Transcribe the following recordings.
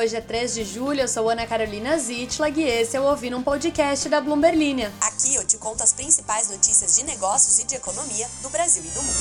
Hoje é 3 de julho, eu sou Ana Carolina Zitlag e esse é o Ouvindo um Podcast da Bloomberg Linha. Aqui eu te conto as principais notícias de negócios e de economia do Brasil e do mundo.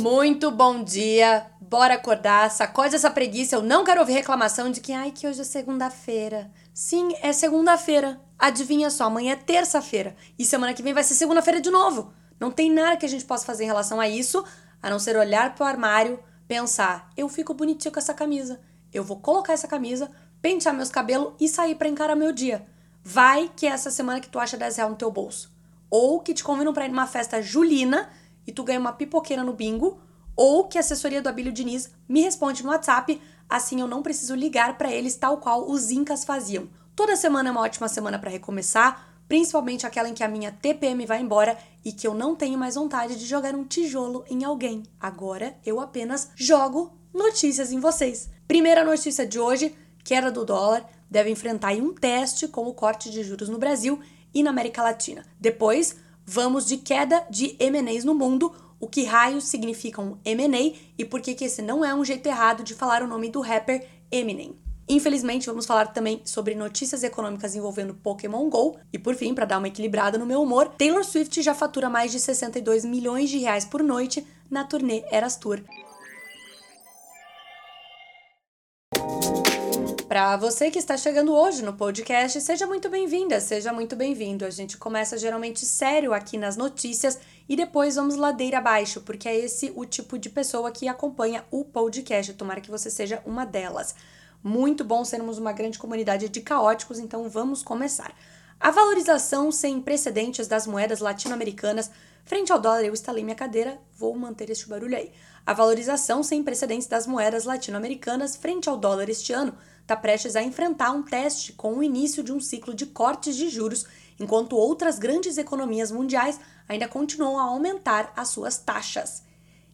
Muito bom dia, bora acordar, sacode essa preguiça, eu não quero ouvir reclamação de que, ai, que hoje é segunda-feira. Sim, é segunda-feira. Adivinha só, amanhã é terça-feira e semana que vem vai ser segunda-feira de novo. Não tem nada que a gente possa fazer em relação a isso, a não ser olhar pro armário pensar, eu fico bonitinho com essa camisa, eu vou colocar essa camisa, pentear meus cabelos e sair para encarar meu dia. Vai que é essa semana que tu acha 10 reais no teu bolso. Ou que te convidam para ir numa festa julina e tu ganha uma pipoqueira no bingo, ou que a assessoria do Abílio Diniz me responde no WhatsApp, assim eu não preciso ligar para eles tal qual os incas faziam. Toda semana é uma ótima semana para recomeçar, principalmente aquela em que a minha TPM vai embora e que eu não tenho mais vontade de jogar um tijolo em alguém. Agora eu apenas jogo notícias em vocês. Primeira notícia de hoje: queda do dólar deve enfrentar um teste com o corte de juros no Brasil e na América Latina. Depois, vamos de queda de M&As no mundo, o que raios significa um M&A e por que esse não é um jeito errado de falar o nome do rapper Eminem. Infelizmente, vamos falar também sobre notícias econômicas envolvendo Pokémon GO. E por fim, para dar uma equilibrada no meu humor, Taylor Swift já fatura mais de 62 milhões de reais por noite na turnê Eras Tour. Para você que está chegando hoje no podcast, seja muito bem-vinda, seja muito bem-vindo. A gente começa geralmente sério aqui nas notícias e depois vamos ladeira abaixo, porque é esse o tipo de pessoa que acompanha o podcast. Tomara que você seja uma delas. Muito bom sermos uma grande comunidade de caóticos, então vamos começar. A valorização sem precedentes das moedas latino-americanas frente ao dólar, eu instalei minha cadeira, vou manter este barulho aí. A valorização sem precedentes das moedas latino-americanas frente ao dólar este ano está prestes a enfrentar um teste com o início de um ciclo de cortes de juros, enquanto outras grandes economias mundiais ainda continuam a aumentar as suas taxas.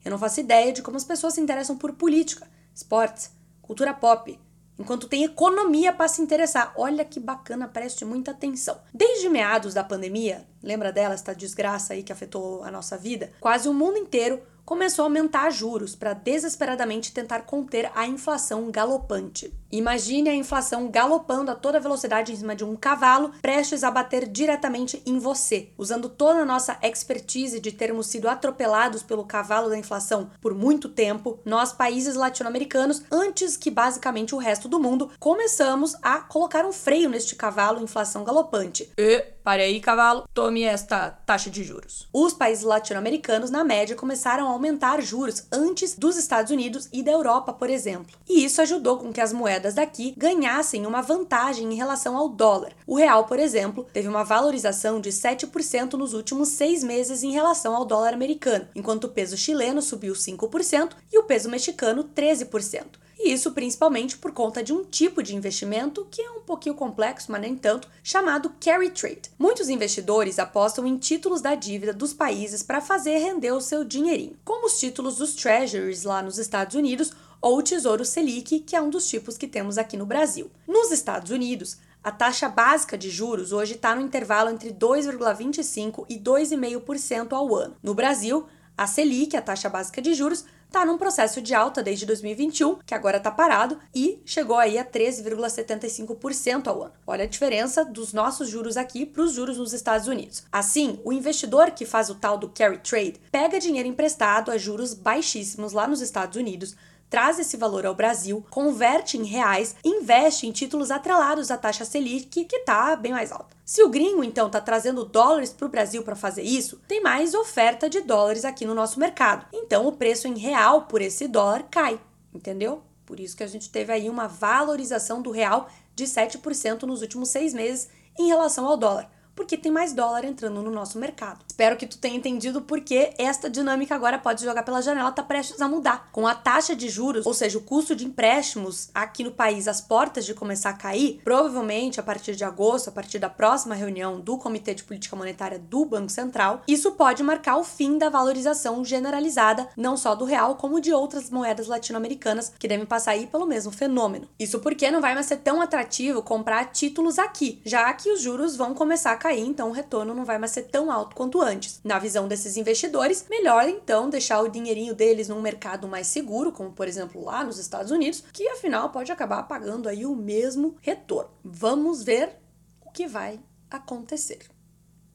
Eu não faço ideia de como as pessoas se interessam por política, esportes, cultura pop, enquanto tem economia para se interessar. Olha que bacana, preste muita atenção. Desde meados da pandemia, lembra dela, esta desgraça aí que afetou a nossa vida? Quase o mundo inteiro começou a aumentar juros para desesperadamente tentar conter a inflação galopante. Imagine a inflação galopando a toda velocidade em cima de um cavalo, prestes a bater diretamente em você. Usando toda a nossa expertise de termos sido atropelados pelo cavalo da inflação por muito tempo, nós, países latino-americanos, antes que basicamente o resto do mundo, começamos a colocar um freio neste cavalo inflação galopante. E, pare aí, cavalo, tome esta taxa de juros. Os países latino-americanos, na média, começaram a aumentar juros antes dos Estados Unidos e da Europa, por exemplo. E isso ajudou com que as moedas daqui ganhassem uma vantagem em relação ao dólar. O real, por exemplo, teve uma valorização de 7% nos últimos seis meses em relação ao dólar americano, enquanto o peso chileno subiu 5% e o peso mexicano 13% e isso principalmente por conta de um tipo de investimento que é um pouquinho complexo, mas nem tanto, chamado carry trade. Muitos investidores apostam em títulos da dívida dos países para fazer render o seu dinheirinho, como os títulos dos treasuries lá nos Estados Unidos ou o Tesouro Selic, que é um dos tipos que temos aqui no Brasil. Nos Estados Unidos, a taxa básica de juros hoje está no intervalo entre 2,25% e 2,5% ao ano. No Brasil, a Selic, a taxa básica de juros, está num processo de alta desde 2021, que agora está parado, e chegou aí a 13,75% ao ano. Olha a diferença dos nossos juros aqui para os juros nos Estados Unidos. Assim, o investidor que faz o tal do carry trade pega dinheiro emprestado a juros baixíssimos lá nos Estados Unidos, traz esse valor ao Brasil, converte em reais, investe em títulos atrelados à taxa Selic, que está bem mais alta. Se o gringo então está trazendo dólares para o Brasil para fazer isso, tem mais oferta de dólares aqui no nosso mercado. Então o preço em real por esse dólar cai, entendeu? Por isso que a gente teve aí uma valorização do real de 7% nos últimos seis meses em relação ao dólar porque tem mais dólar entrando no nosso mercado. Espero que tu tenha entendido porque esta dinâmica agora pode jogar pela janela, tá prestes a mudar. Com a taxa de juros, ou seja, o custo de empréstimos aqui no país às portas de começar a cair, provavelmente a partir de agosto, a partir da próxima reunião do Comitê de Política Monetária do Banco Central, isso pode marcar o fim da valorização generalizada, não só do real, como de outras moedas latino-americanas que devem passar aí pelo mesmo fenômeno. Isso porque não vai mais ser tão atrativo comprar títulos aqui, já que os juros vão começar a cair, então o retorno não vai mais ser tão alto quanto antes. Na visão desses investidores, melhor então deixar o dinheirinho deles num mercado mais seguro, como por exemplo lá nos Estados Unidos, que afinal pode acabar pagando aí o mesmo retorno. Vamos ver o que vai acontecer.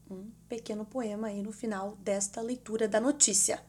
Um pequeno poema aí no final desta leitura da notícia.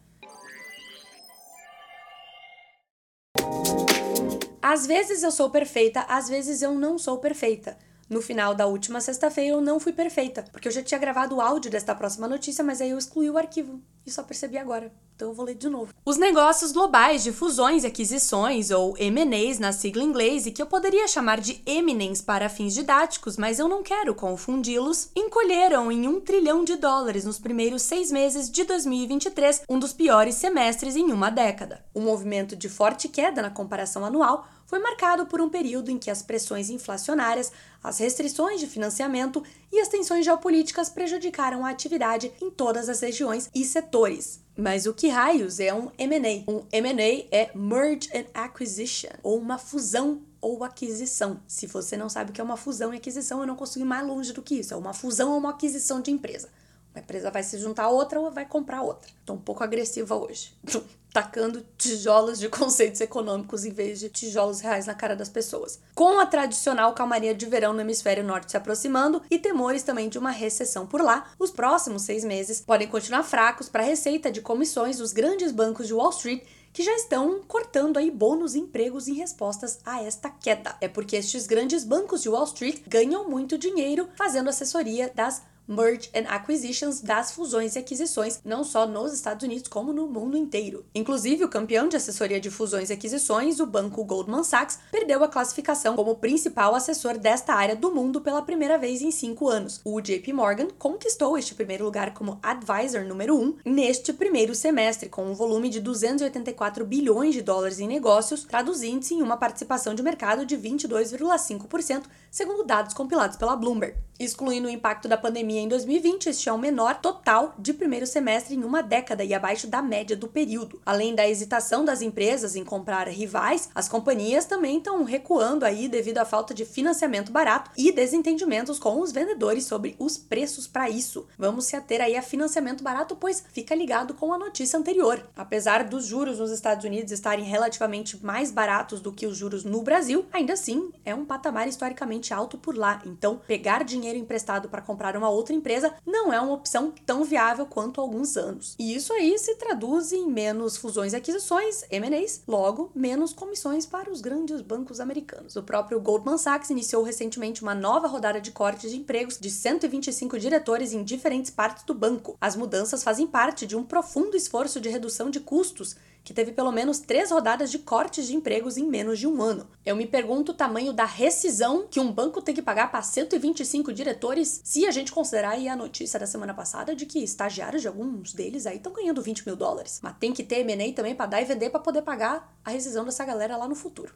Às vezes eu sou perfeita, às vezes eu não sou perfeita. No final da última sexta-feira eu não fui perfeita, porque eu já tinha gravado o áudio desta próxima notícia, mas aí eu excluí o arquivo e só percebi agora. Então eu vou ler de novo. Os negócios globais de fusões e aquisições, ou M&As na sigla inglês, e que eu poderia chamar de eminens para fins didáticos, mas eu não quero confundi-los, encolheram em um trilhão de dólares nos primeiros seis meses de 2023, um dos piores semestres em uma década. O movimento de forte queda na comparação anual foi marcado por um período em que as pressões inflacionárias, as restrições de financiamento e as tensões geopolíticas prejudicaram a atividade em todas as regiões e setores. Mas o que raios é um M&A? Um M&A é Merge and Acquisition, ou uma fusão ou aquisição. Se você não sabe o que é uma fusão e aquisição, eu não consigo ir mais longe do que isso. É uma fusão ou uma aquisição de empresa. Uma empresa vai se juntar a outra ou vai comprar outra. Tô um pouco agressiva hoje. tacando tijolos de conceitos econômicos em vez de tijolos reais na cara das pessoas. Com a tradicional calmaria de verão no hemisfério norte se aproximando e temores também de uma recessão por lá, os próximos seis meses podem continuar fracos para a receita de comissões dos grandes bancos de Wall Street que já estão cortando aí bônus e empregos em respostas a esta queda. É porque estes grandes bancos de Wall Street ganham muito dinheiro fazendo assessoria das merge and acquisitions das fusões e aquisições, não só nos Estados Unidos, como no mundo inteiro. Inclusive, o campeão de assessoria de fusões e aquisições, o banco Goldman Sachs, perdeu a classificação como principal assessor desta área do mundo pela primeira vez em cinco anos. O JP Morgan conquistou este primeiro lugar como advisor número um neste primeiro semestre, com um volume de 284 bilhões de dólares em negócios, traduzindo-se em uma participação de mercado de 22,5%, segundo dados compilados pela Bloomberg. Excluindo o impacto da pandemia em 2020, este é o menor total de primeiro semestre em uma década e abaixo da média do período. Além da hesitação das empresas em comprar rivais, as companhias também estão recuando aí devido à falta de financiamento barato e desentendimentos com os vendedores sobre os preços para isso. Vamos se ater aí a financiamento barato, pois fica ligado com a notícia anterior. Apesar dos juros nos Estados Unidos estarem relativamente mais baratos do que os juros no Brasil, ainda assim é um patamar historicamente alto por lá. Então, pegar dinheiro emprestado para comprar uma outra empresa não é uma opção tão viável quanto há alguns anos. E isso aí se traduz em menos fusões e aquisições, M&As, logo menos comissões para os grandes bancos americanos. O próprio Goldman Sachs iniciou recentemente uma nova rodada de cortes de empregos de 125 diretores em diferentes partes do banco. As mudanças fazem parte de um profundo esforço de redução de custos que teve pelo menos três rodadas de cortes de empregos em menos de um ano. Eu me pergunto o tamanho da rescisão que um banco tem que pagar para 125 diretores, se a gente considerar aí a notícia da semana passada de que estagiários de alguns deles aí estão ganhando 20 mil dólares. Mas tem que ter M&A também para dar e vender para poder pagar a rescisão dessa galera lá no futuro.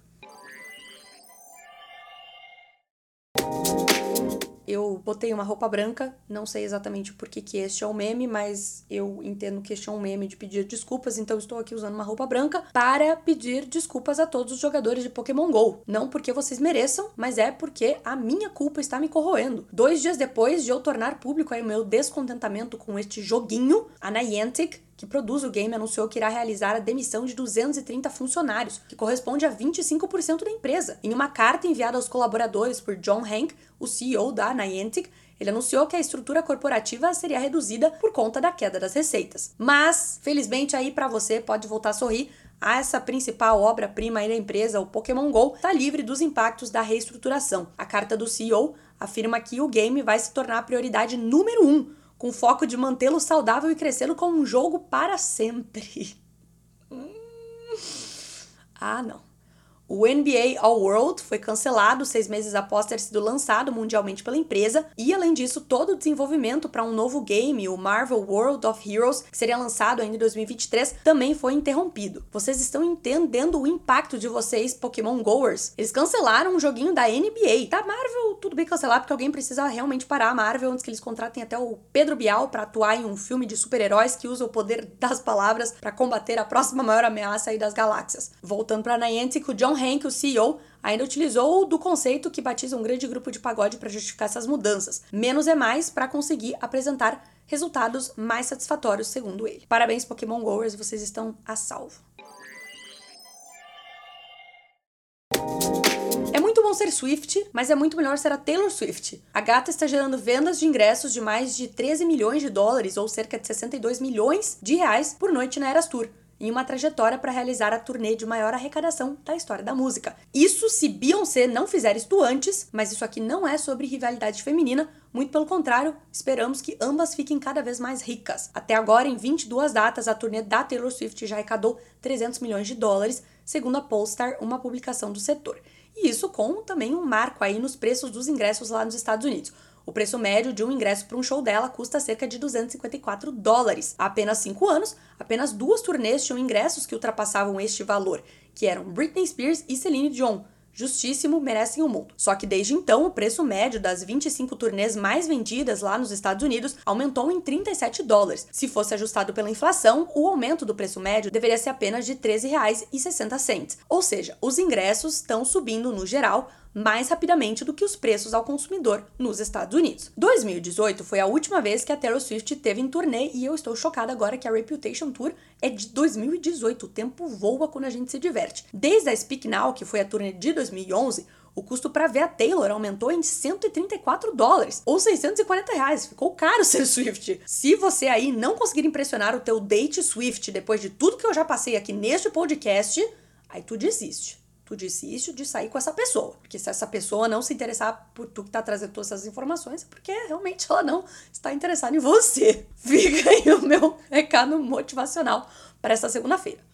Eu botei uma roupa branca, não sei exatamente por que, que este é um meme, mas eu entendo que este é um meme de pedir desculpas, então estou aqui usando uma roupa branca para pedir desculpas a todos os jogadores de Pokémon GO. Não porque vocês mereçam, mas é porque a minha culpa está me corroendo. Dois dias depois de eu tornar público aí o meu descontentamento com este joguinho, a Niantic que produz o game, anunciou que irá realizar a demissão de 230 funcionários, que corresponde a 25% da empresa. Em uma carta enviada aos colaboradores por John Hank, o CEO da Niantic, ele anunciou que a estrutura corporativa seria reduzida por conta da queda das receitas. Mas, felizmente aí para você pode voltar a sorrir, essa principal obra-prima da empresa, o Pokémon Go, está livre dos impactos da reestruturação. A carta do CEO afirma que o game vai se tornar a prioridade número um com foco de mantê-lo saudável e crescê-lo como um jogo para sempre. ah, não. O NBA All World foi cancelado seis meses após ter sido lançado mundialmente pela empresa, e além disso, todo o desenvolvimento para um novo game, o Marvel World of Heroes, que seria lançado ainda em 2023, também foi interrompido. Vocês estão entendendo o impacto de vocês, Pokémon Goers? Eles cancelaram um joguinho da NBA. Da Marvel, tudo bem cancelar, porque alguém precisa realmente parar a Marvel antes que eles contratem até o Pedro Bial para atuar em um filme de super-heróis que usa o poder das palavras para combater a próxima maior ameaça aí das galáxias. Voltando para Niantic, o John Hank, o CEO, ainda utilizou do conceito que batiza um grande grupo de pagode para justificar essas mudanças. Menos é mais para conseguir apresentar resultados mais satisfatórios, segundo ele. Parabéns, Pokémon Goers, vocês estão a salvo. É muito bom ser Swift, mas é muito melhor ser a Taylor Swift. A gata está gerando vendas de ingressos de mais de 13 milhões de dólares, ou cerca de 62 milhões de reais, por noite na Eras Tour em uma trajetória para realizar a turnê de maior arrecadação da história da música. Isso se Beyoncé não fizer isto antes, mas isso aqui não é sobre rivalidade feminina, muito pelo contrário, esperamos que ambas fiquem cada vez mais ricas. Até agora, em 22 datas, a turnê da Taylor Swift já arrecadou 300 milhões de dólares, segundo a Polestar, uma publicação do setor. E isso com também um marco aí nos preços dos ingressos lá nos Estados Unidos. O preço médio de um ingresso para um show dela custa cerca de 254 dólares. Há apenas 5 anos, apenas duas turnês tinham ingressos que ultrapassavam este valor, que eram Britney Spears e Celine Dion. Justíssimo, merecem o mundo. Só que desde então, o preço médio das 25 turnês mais vendidas lá nos Estados Unidos aumentou em 37 dólares. Se fosse ajustado pela inflação, o aumento do preço médio deveria ser apenas de R$ 13,60. Ou seja, os ingressos estão subindo no geral, mais rapidamente do que os preços ao consumidor nos Estados Unidos. 2018 foi a última vez que a Taylor Swift teve em turnê e eu estou chocada agora que a Reputation Tour é de 2018. O tempo voa quando a gente se diverte. Desde a Speak Now, que foi a turnê de 2011, o custo para ver a Taylor aumentou em 134 dólares, ou 640 reais. Ficou caro ser Swift. Se você aí não conseguir impressionar o teu date Swift depois de tudo que eu já passei aqui neste podcast, aí tu desiste tu disse isso de sair com essa pessoa. Porque se essa pessoa não se interessar por tu que tá trazendo todas essas informações, é porque realmente ela não está interessada em você. Fica aí o meu recado motivacional para essa segunda-feira.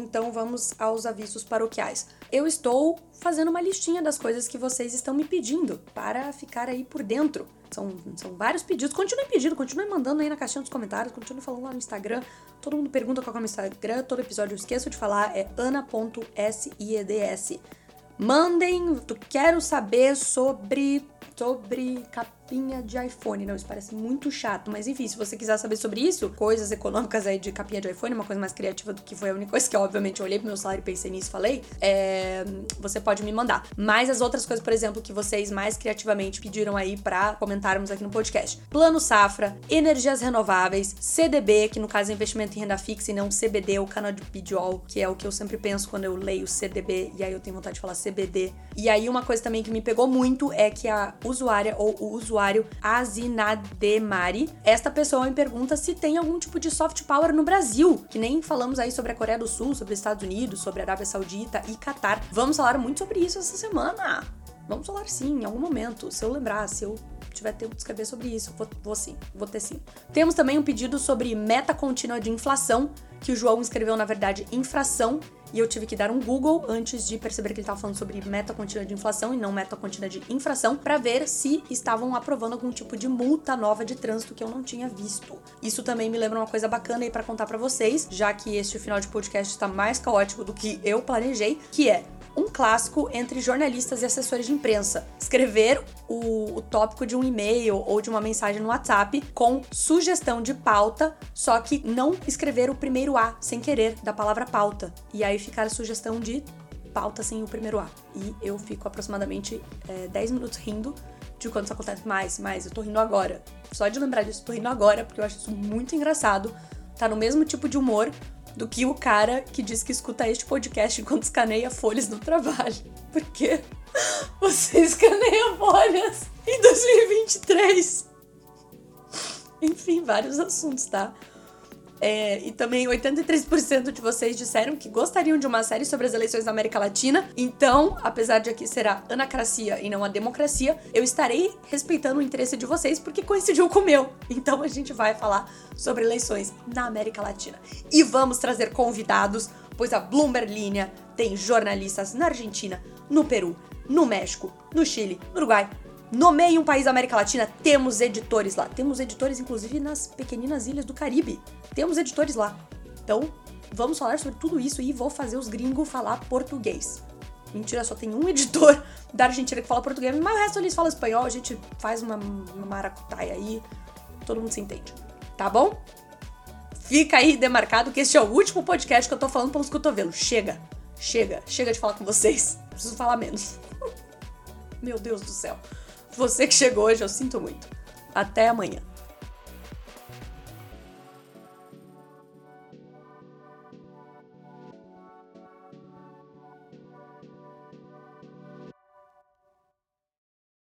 Então vamos aos avisos paroquiais. Eu estou fazendo uma listinha das coisas que vocês estão me pedindo para ficar aí por dentro. São, são vários pedidos. Continuem pedindo, continuem mandando aí na caixinha dos comentários, continuem falando lá no Instagram. Todo mundo pergunta qual é o meu Instagram, todo episódio eu esqueço de falar, é ana.sieds. Mandem, quero saber sobre sobre capinha de iPhone. Não, isso parece muito chato, mas enfim, se você quiser saber sobre isso, coisas econômicas aí de capinha de iPhone, uma coisa mais criativa do que foi a única coisa que, obviamente, eu olhei pro meu salário e pensei nisso falei, é, você pode me mandar. Mas as outras coisas, por exemplo, que vocês mais criativamente pediram aí para comentarmos aqui no podcast: Plano Safra, energias renováveis, CDB, que no caso é investimento em renda fixa e não CBD, o canabidiol, que é o que eu sempre penso quando eu leio CDB e aí eu tenho vontade de falar CBD. E aí uma coisa também que me pegou muito é que a usuária ou o usuário Azinademari. Esta pessoa me pergunta se tem algum tipo de soft power no Brasil, que nem falamos aí sobre a Coreia do Sul, sobre os Estados Unidos, sobre a Arábia Saudita e Catar. Vamos falar muito sobre isso essa semana. Vamos falar sim, em algum momento. Se eu lembrar, se eu tiver tempo de escrever sobre isso, vou, vou sim, vou ter sim. Temos também um pedido sobre meta contínua de inflação, que o João escreveu, na verdade, infração, e eu tive que dar um Google antes de perceber que ele estava falando sobre meta contínua de inflação e não meta contínua de infração, para ver se estavam aprovando algum tipo de multa nova de trânsito que eu não tinha visto. Isso também me lembra uma coisa bacana aí para contar para vocês, já que este final de podcast está mais caótico do que eu planejei, que é um clássico entre jornalistas e assessores de imprensa. Escrever o, o tópico de um e-mail ou de uma mensagem no WhatsApp com sugestão de pauta, só que não escrever o primeiro A sem querer da palavra pauta. E aí ficar a sugestão de pauta sem o primeiro A. E eu fico aproximadamente é, 10 minutos rindo de quando isso acontece mais, mais. Eu tô rindo agora. Só de lembrar disso, tô rindo agora, porque eu acho isso muito engraçado. Tá no mesmo tipo de humor do que o cara que diz que escuta este podcast enquanto escaneia folhas no trabalho. Porque você escaneia folhas em 2023. Enfim, vários assuntos, tá? É, e também 83% de vocês disseram que gostariam de uma série sobre as eleições da América Latina. Então, apesar de aqui ser a anacracia e não a democracia, eu estarei respeitando o interesse de vocês porque coincidiu com o meu. Então a gente vai falar sobre eleições na América Latina. E vamos trazer convidados, pois a Bloomberg Linha tem jornalistas na Argentina, no Peru, no México, no Chile, no Uruguai, Nomeie um país da América Latina, temos editores lá. Temos editores, inclusive, nas pequeninas ilhas do Caribe. Temos editores lá. Então, vamos falar sobre tudo isso e vou fazer os gringos falar português. Mentira, só tem um editor da Argentina que fala português, mas o resto eles falam espanhol, a gente faz uma, uma maracutaia aí, todo mundo se entende. Tá bom? Fica aí demarcado que este é o último podcast que eu tô falando pelos cotovelos. Chega, chega, chega de falar com vocês. Preciso falar menos. Meu Deus do céu. Você que chegou hoje, eu sinto muito. Até amanhã.